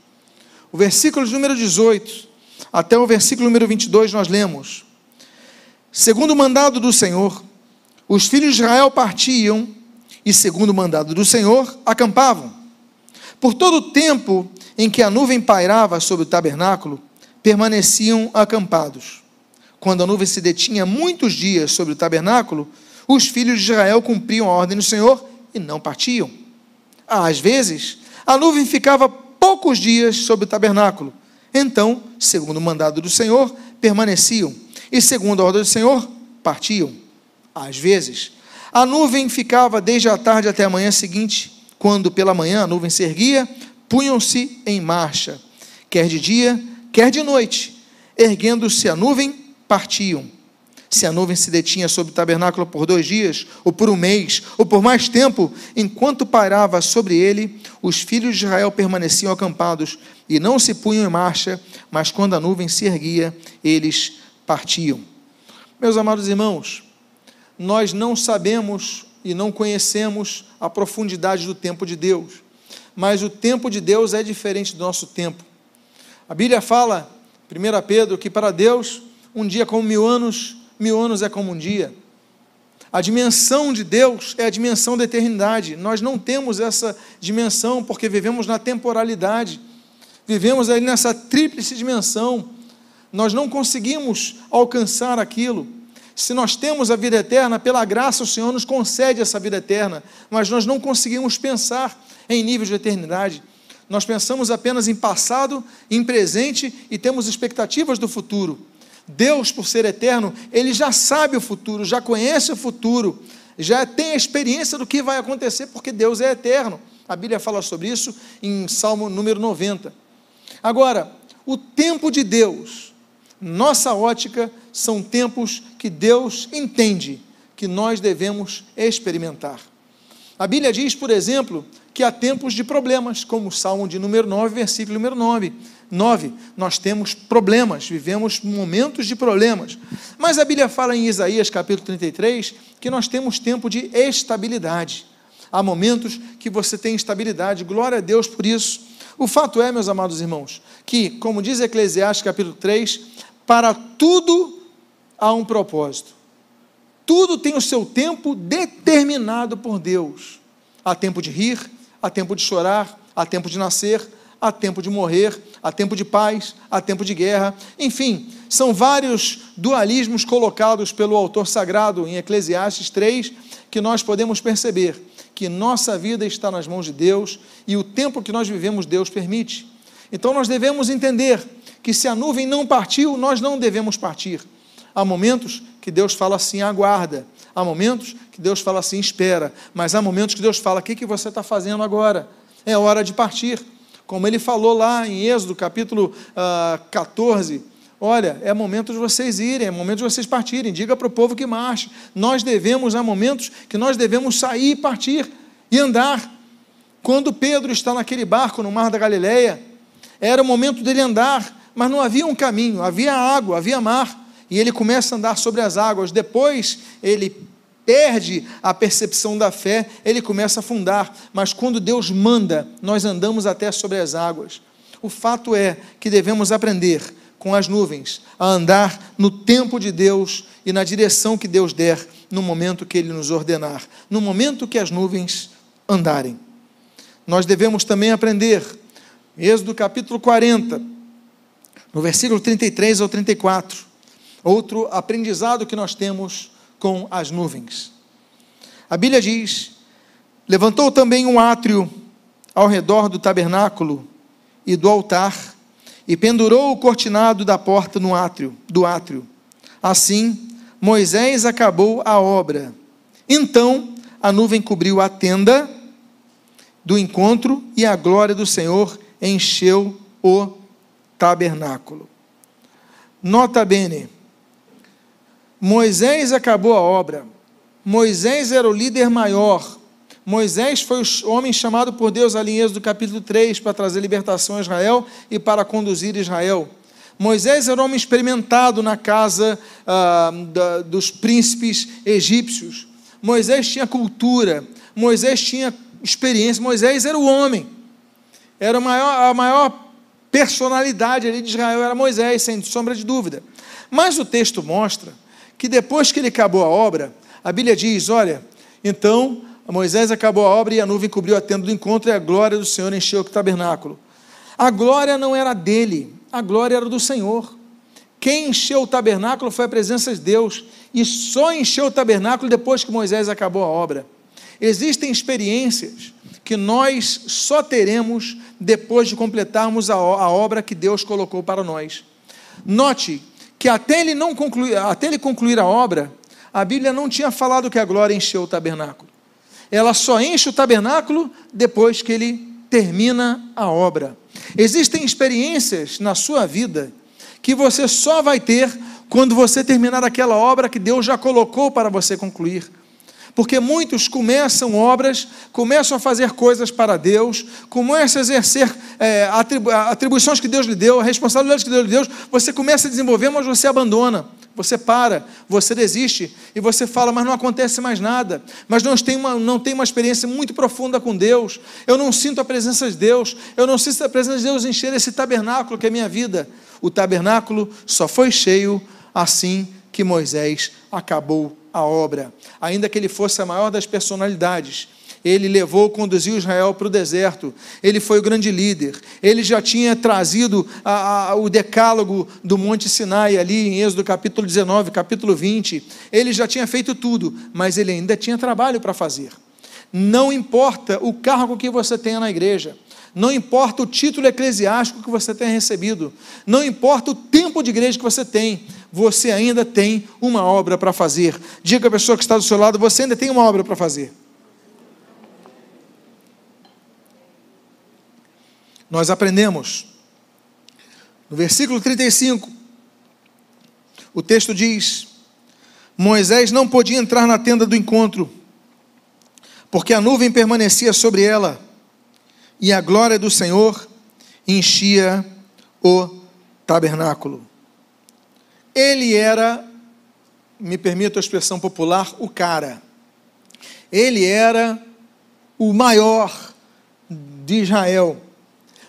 O versículo número 18 até o versículo número 22 nós lemos: Segundo o mandado do Senhor, os filhos de Israel partiam e, segundo o mandado do Senhor, acampavam. Por todo o tempo em que a nuvem pairava sobre o tabernáculo, permaneciam acampados. Quando a nuvem se detinha muitos dias sobre o tabernáculo, os filhos de Israel cumpriam a ordem do Senhor e não partiam. Às vezes, a nuvem ficava poucos dias sobre o tabernáculo. Então, segundo o mandado do Senhor, permaneciam, e segundo a ordem do Senhor, partiam. Às vezes, a nuvem ficava desde a tarde até a manhã seguinte, quando pela manhã a nuvem se erguia, punham-se em marcha, quer de dia, quer de noite. Erguendo-se a nuvem, partiam. Se a nuvem se detinha sobre o tabernáculo por dois dias, ou por um mês, ou por mais tempo, enquanto pairava sobre ele, os filhos de Israel permaneciam acampados e não se punham em marcha, mas quando a nuvem se erguia, eles partiam. Meus amados irmãos, nós não sabemos e não conhecemos a profundidade do tempo de Deus, mas o tempo de Deus é diferente do nosso tempo. A Bíblia fala, 1 Pedro, que para Deus um dia como mil anos mil anos é como um dia. A dimensão de Deus é a dimensão da eternidade. Nós não temos essa dimensão porque vivemos na temporalidade. Vivemos nessa tríplice dimensão. Nós não conseguimos alcançar aquilo. Se nós temos a vida eterna, pela graça o Senhor nos concede essa vida eterna, mas nós não conseguimos pensar em nível de eternidade. Nós pensamos apenas em passado, em presente e temos expectativas do futuro. Deus, por ser eterno, ele já sabe o futuro, já conhece o futuro, já tem a experiência do que vai acontecer, porque Deus é eterno. A Bíblia fala sobre isso em Salmo número 90. Agora, o tempo de Deus, nossa ótica, são tempos que Deus entende que nós devemos experimentar. A Bíblia diz, por exemplo, que há tempos de problemas, como o Salmo de número 9, versículo número 9. 9. Nós temos problemas, vivemos momentos de problemas. Mas a Bíblia fala em Isaías capítulo 33 que nós temos tempo de estabilidade. Há momentos que você tem estabilidade, glória a Deus por isso. O fato é, meus amados irmãos, que, como diz Eclesiastes capítulo 3, para tudo há um propósito. Tudo tem o seu tempo determinado por Deus. Há tempo de rir, há tempo de chorar, há tempo de nascer, há tempo de morrer, há tempo de paz, há tempo de guerra. Enfim, são vários dualismos colocados pelo autor sagrado em Eclesiastes 3 que nós podemos perceber que nossa vida está nas mãos de Deus e o tempo que nós vivemos Deus permite. Então nós devemos entender que se a nuvem não partiu, nós não devemos partir. Há momentos que Deus fala assim, aguarda. Há momentos que Deus fala assim, espera. Mas há momentos que Deus fala, o que, que você está fazendo agora? É hora de partir. Como ele falou lá em Êxodo, capítulo ah, 14. Olha, é momento de vocês irem, é momento de vocês partirem. Diga para o povo que marche. Nós devemos, há momentos que nós devemos sair e partir e andar. Quando Pedro está naquele barco no mar da Galileia, era o momento dele andar, mas não havia um caminho, havia água, havia mar e ele começa a andar sobre as águas. Depois ele perde a percepção da fé, ele começa a afundar. Mas quando Deus manda, nós andamos até sobre as águas. O fato é que devemos aprender com as nuvens a andar no tempo de Deus e na direção que Deus der, no momento que Ele nos ordenar, no momento que as nuvens andarem. Nós devemos também aprender, Êxodo capítulo 40, no versículo 33 ao 34, Outro aprendizado que nós temos com as nuvens. A Bíblia diz: levantou também um átrio ao redor do tabernáculo e do altar, e pendurou o cortinado da porta no átrio, do átrio. Assim, Moisés acabou a obra. Então, a nuvem cobriu a tenda do encontro e a glória do Senhor encheu o tabernáculo. Nota bene, Moisés acabou a obra. Moisés era o líder maior. Moisés foi o homem chamado por Deus ali em Êxodo capítulo 3 para trazer libertação a Israel e para conduzir Israel. Moisés era um homem experimentado na casa ah, da, dos príncipes egípcios. Moisés tinha cultura, Moisés tinha experiência, Moisés era o homem. Era a maior, a maior personalidade ali de Israel, era Moisés, sem sombra de dúvida. Mas o texto mostra que depois que ele acabou a obra, a Bíblia diz: olha, então Moisés acabou a obra e a nuvem cobriu a tenda do encontro e a glória do Senhor encheu o tabernáculo. A glória não era dele, a glória era do Senhor. Quem encheu o tabernáculo foi a presença de Deus. e só encheu o tabernáculo depois que Moisés acabou a obra. Existem experiências que nós só teremos depois de completarmos a, a obra que Deus colocou para nós. Note que até ele, não concluir, até ele concluir a obra, a Bíblia não tinha falado que a glória encheu o tabernáculo. Ela só enche o tabernáculo depois que ele termina a obra. Existem experiências na sua vida que você só vai ter quando você terminar aquela obra que Deus já colocou para você concluir. Porque muitos começam obras, começam a fazer coisas para Deus, começam a exercer é, atribuições que Deus lhe deu, responsabilidades que Deus lhe deu, você começa a desenvolver, mas você abandona, você para, você desiste, e você fala, mas não acontece mais nada, mas não tem uma, não tem uma experiência muito profunda com Deus, eu não sinto a presença de Deus, eu não sinto a presença de Deus encher esse tabernáculo que é minha vida. O tabernáculo só foi cheio assim que Moisés acabou a obra. Ainda que ele fosse a maior das personalidades, ele levou, conduziu Israel para o deserto, ele foi o grande líder, ele já tinha trazido a, a, o decálogo do Monte Sinai, ali em Êxodo capítulo 19, capítulo 20, ele já tinha feito tudo, mas ele ainda tinha trabalho para fazer. Não importa o cargo que você tenha na igreja, não importa o título eclesiástico que você tenha recebido, não importa o tempo de igreja que você tem, você ainda tem uma obra para fazer. Diga a pessoa que está do seu lado: você ainda tem uma obra para fazer. Nós aprendemos, no versículo 35, o texto diz: Moisés não podia entrar na tenda do encontro, porque a nuvem permanecia sobre ela e a glória do Senhor enchia o tabernáculo. Ele era, me permito a expressão popular, o cara. Ele era o maior de Israel.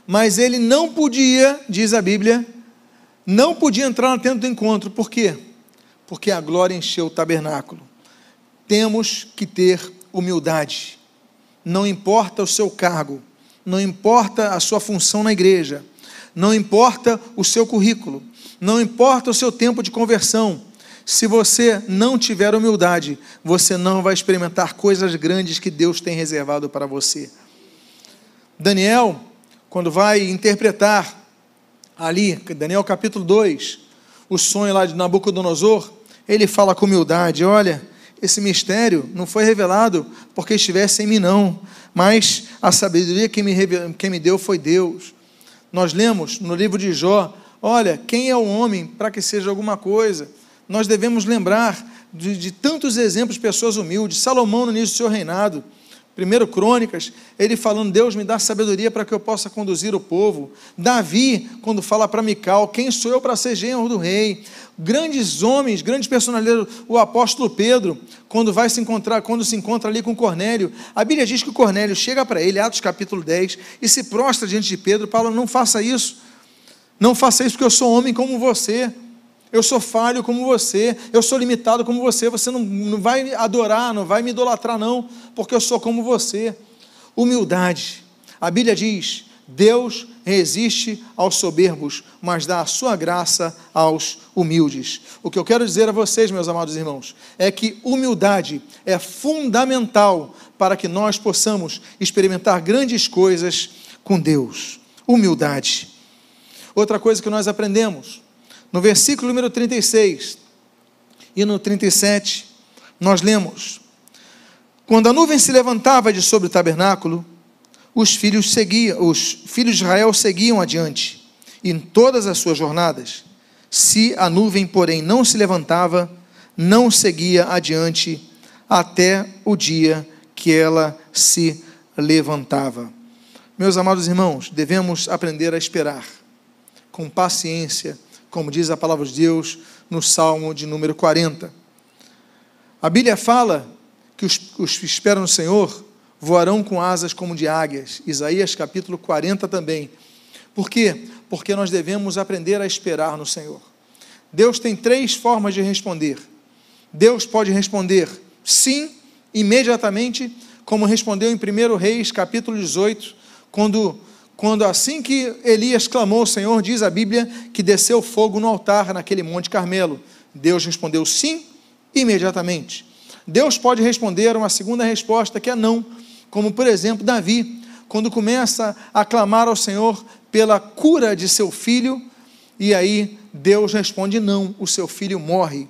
Mas ele não podia, diz a Bíblia, não podia entrar na tenda do encontro. Por quê? Porque a glória encheu o tabernáculo. Temos que ter humildade. Não importa o seu cargo, não importa a sua função na igreja, não importa o seu currículo, não importa o seu tempo de conversão, se você não tiver humildade, você não vai experimentar coisas grandes que Deus tem reservado para você. Daniel, quando vai interpretar ali, Daniel capítulo 2, o sonho lá de Nabucodonosor, ele fala com humildade: olha, esse mistério não foi revelado porque estivesse em mim, não, mas a sabedoria que me, que me deu foi Deus. Nós lemos no livro de Jó: olha, quem é o homem para que seja alguma coisa? Nós devemos lembrar de, de tantos exemplos de pessoas humildes. Salomão, no início do seu reinado, Primeiro Crônicas, ele falando, Deus me dá sabedoria para que eu possa conduzir o povo. Davi, quando fala para Mical, quem sou eu para ser genro do rei? Grandes homens, grandes personalidades, o apóstolo Pedro, quando vai se encontrar, quando se encontra ali com Cornélio, a Bíblia diz que Cornélio chega para ele, Atos capítulo 10, e se prostra diante de Pedro, fala, não faça isso, não faça isso porque eu sou homem como você. Eu sou falho como você, eu sou limitado como você. Você não, não vai adorar, não vai me idolatrar, não, porque eu sou como você. Humildade. A Bíblia diz: Deus resiste aos soberbos, mas dá a sua graça aos humildes. O que eu quero dizer a vocês, meus amados irmãos, é que humildade é fundamental para que nós possamos experimentar grandes coisas com Deus. Humildade. Outra coisa que nós aprendemos no versículo número 36 e no 37, nós lemos: Quando a nuvem se levantava de sobre o tabernáculo, os filhos seguiam, os filhos de Israel seguiam adiante em todas as suas jornadas. Se a nuvem, porém, não se levantava, não seguia adiante até o dia que ela se levantava. Meus amados irmãos, devemos aprender a esperar com paciência como diz a palavra de Deus no Salmo de número 40. A Bíblia fala que os, os que esperam no Senhor voarão com asas como de águias. Isaías capítulo 40 também. Por quê? Porque nós devemos aprender a esperar no Senhor. Deus tem três formas de responder. Deus pode responder sim, imediatamente, como respondeu em 1 Reis, capítulo 18, quando quando assim que Elias clamou ao Senhor, diz a Bíblia que desceu fogo no altar naquele Monte Carmelo. Deus respondeu sim imediatamente. Deus pode responder uma segunda resposta que é não, como por exemplo Davi, quando começa a clamar ao Senhor pela cura de seu filho, e aí Deus responde não, o seu filho morre.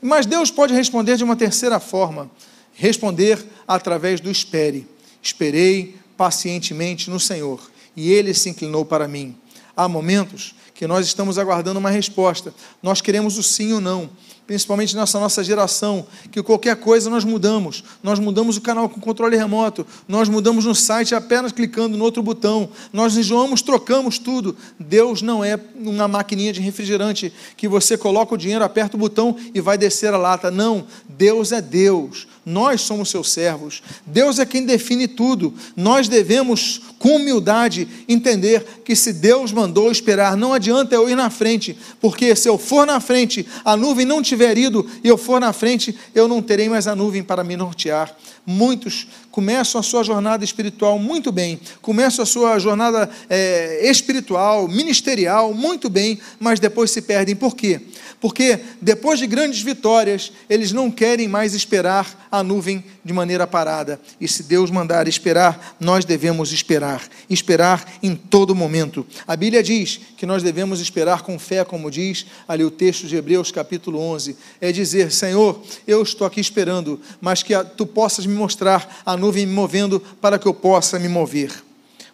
Mas Deus pode responder de uma terceira forma, responder através do espere. Esperei pacientemente no Senhor, e ele se inclinou para mim. Há momentos que nós estamos aguardando uma resposta. Nós queremos o sim ou não principalmente nessa nossa geração, que qualquer coisa nós mudamos. Nós mudamos o canal com controle remoto, nós mudamos no site apenas clicando no outro botão, nós enjoamos, trocamos tudo. Deus não é uma maquininha de refrigerante que você coloca o dinheiro, aperta o botão e vai descer a lata. Não, Deus é Deus. Nós somos seus servos. Deus é quem define tudo. Nós devemos, com humildade, entender que se Deus mandou esperar, não adianta eu ir na frente, porque se eu for na frente, a nuvem não tiver ido e eu for na frente, eu não terei mais a nuvem para me nortear. Muitos começam a sua jornada espiritual muito bem, começam a sua jornada é, espiritual, ministerial muito bem, mas depois se perdem. Por quê? Porque depois de grandes vitórias, eles não querem mais esperar a nuvem de maneira parada. E se Deus mandar esperar, nós devemos esperar, esperar em todo momento. A Bíblia diz que nós devemos esperar com fé, como diz ali o texto de Hebreus, capítulo 11. É dizer: Senhor, eu estou aqui esperando, mas que tu possas me mostrar a nuvem me movendo para que eu possa me mover.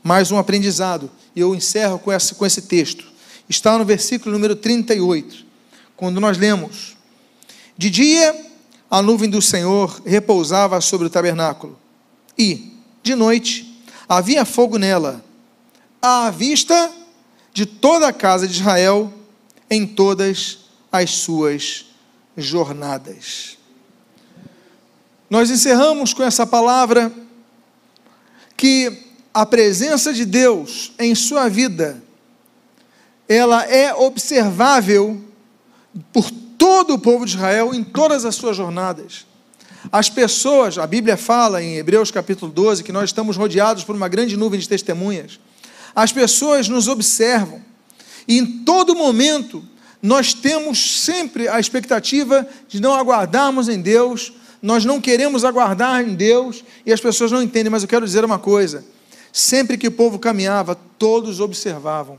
Mais um aprendizado, e eu encerro com esse, com esse texto. Está no versículo número 38, quando nós lemos: De dia a nuvem do Senhor repousava sobre o tabernáculo, e, de noite, havia fogo nela, à vista de toda a casa de Israel em todas as suas jornadas. Nós encerramos com essa palavra que a presença de Deus em sua vida ela é observável por todo o povo de Israel em todas as suas jornadas. As pessoas, a Bíblia fala em Hebreus capítulo 12 que nós estamos rodeados por uma grande nuvem de testemunhas. As pessoas nos observam e em todo momento nós temos sempre a expectativa de não aguardarmos em Deus nós não queremos aguardar em Deus e as pessoas não entendem, mas eu quero dizer uma coisa: sempre que o povo caminhava, todos observavam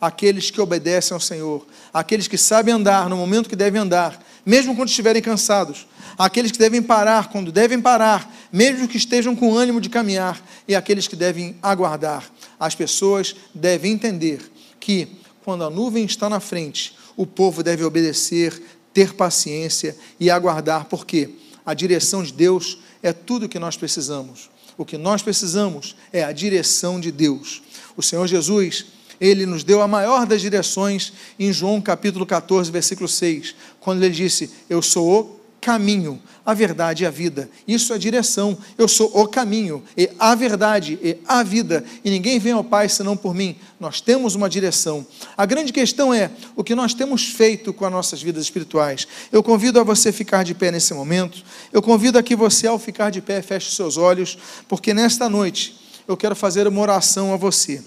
aqueles que obedecem ao Senhor, aqueles que sabem andar no momento que devem andar, mesmo quando estiverem cansados, aqueles que devem parar quando devem parar, mesmo que estejam com ânimo de caminhar, e aqueles que devem aguardar. As pessoas devem entender que, quando a nuvem está na frente, o povo deve obedecer, ter paciência e aguardar, por quê? A direção de Deus é tudo o que nós precisamos. O que nós precisamos é a direção de Deus. O Senhor Jesus, ele nos deu a maior das direções em João capítulo 14, versículo 6, quando ele disse: Eu sou o caminho, a verdade e a vida. Isso é direção. Eu sou o caminho, e a verdade e a vida, e ninguém vem ao Pai senão por mim. Nós temos uma direção. A grande questão é o que nós temos feito com as nossas vidas espirituais. Eu convido a você ficar de pé nesse momento. Eu convido a que você, ao ficar de pé, feche seus olhos, porque nesta noite eu quero fazer uma oração a você.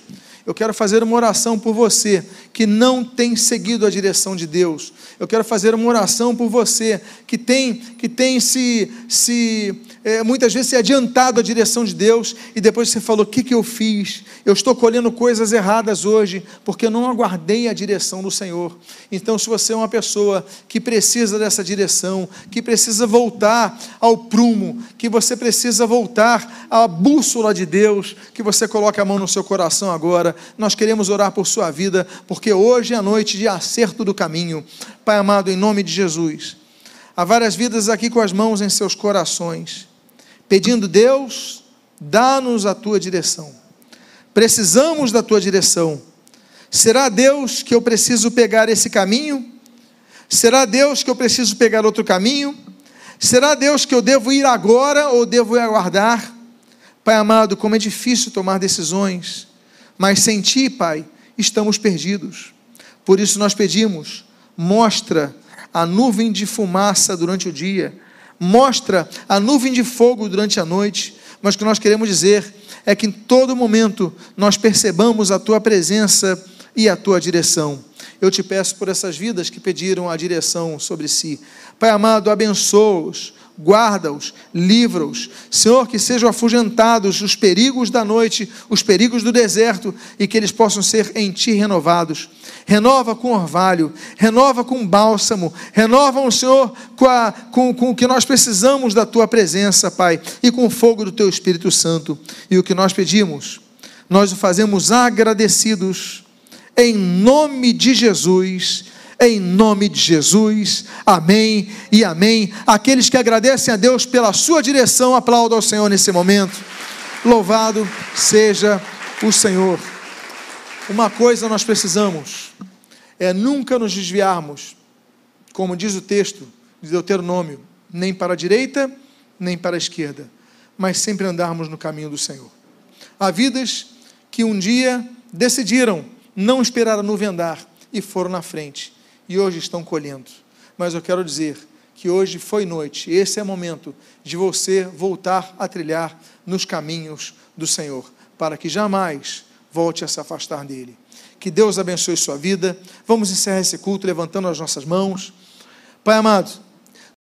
Eu quero fazer uma oração por você que não tem seguido a direção de Deus. Eu quero fazer uma oração por você que tem, que tem se, se é, muitas vezes se adiantado a direção de Deus e depois você falou: o que, que eu fiz? Eu estou colhendo coisas erradas hoje porque eu não aguardei a direção do Senhor. Então, se você é uma pessoa que precisa dessa direção, que precisa voltar ao prumo, que você precisa voltar à bússola de Deus, que você coloque a mão no seu coração agora. Nós queremos orar por sua vida, porque hoje é a noite de acerto do caminho. Pai amado, em nome de Jesus. Há várias vidas aqui com as mãos em seus corações pedindo: Deus, dá-nos a tua direção. Precisamos da tua direção. Será Deus que eu preciso pegar esse caminho? Será Deus que eu preciso pegar outro caminho? Será Deus que eu devo ir agora ou devo aguardar? Pai amado, como é difícil tomar decisões, mas sem Ti, Pai, estamos perdidos. Por isso nós pedimos: mostra a nuvem de fumaça durante o dia, mostra a nuvem de fogo durante a noite, mas o que nós queremos dizer é que em todo momento nós percebamos a tua presença e a tua direção. eu te peço por essas vidas que pediram a direção sobre si. Pai amado, abençoa-os, guarda-os, livra-os. Senhor, que sejam afugentados os perigos da noite, os perigos do deserto, e que eles possam ser em Ti renovados. Renova com orvalho, renova com bálsamo, renova, Senhor, com, a, com, com o que nós precisamos da Tua presença, Pai, e com o fogo do Teu Espírito Santo. E o que nós pedimos, nós o fazemos agradecidos, em nome de Jesus em nome de Jesus. Amém e amém. Aqueles que agradecem a Deus pela sua direção, aplaudam ao Senhor nesse momento. Louvado seja o Senhor. Uma coisa nós precisamos é nunca nos desviarmos, como diz o texto de Deuteronômio, nem para a direita, nem para a esquerda, mas sempre andarmos no caminho do Senhor. Há vidas que um dia decidiram não esperar a nuvem andar e foram na frente e hoje estão colhendo. Mas eu quero dizer que hoje foi noite, esse é o momento de você voltar a trilhar nos caminhos do Senhor, para que jamais volte a se afastar dele. Que Deus abençoe sua vida. Vamos encerrar esse culto levantando as nossas mãos. Pai amado,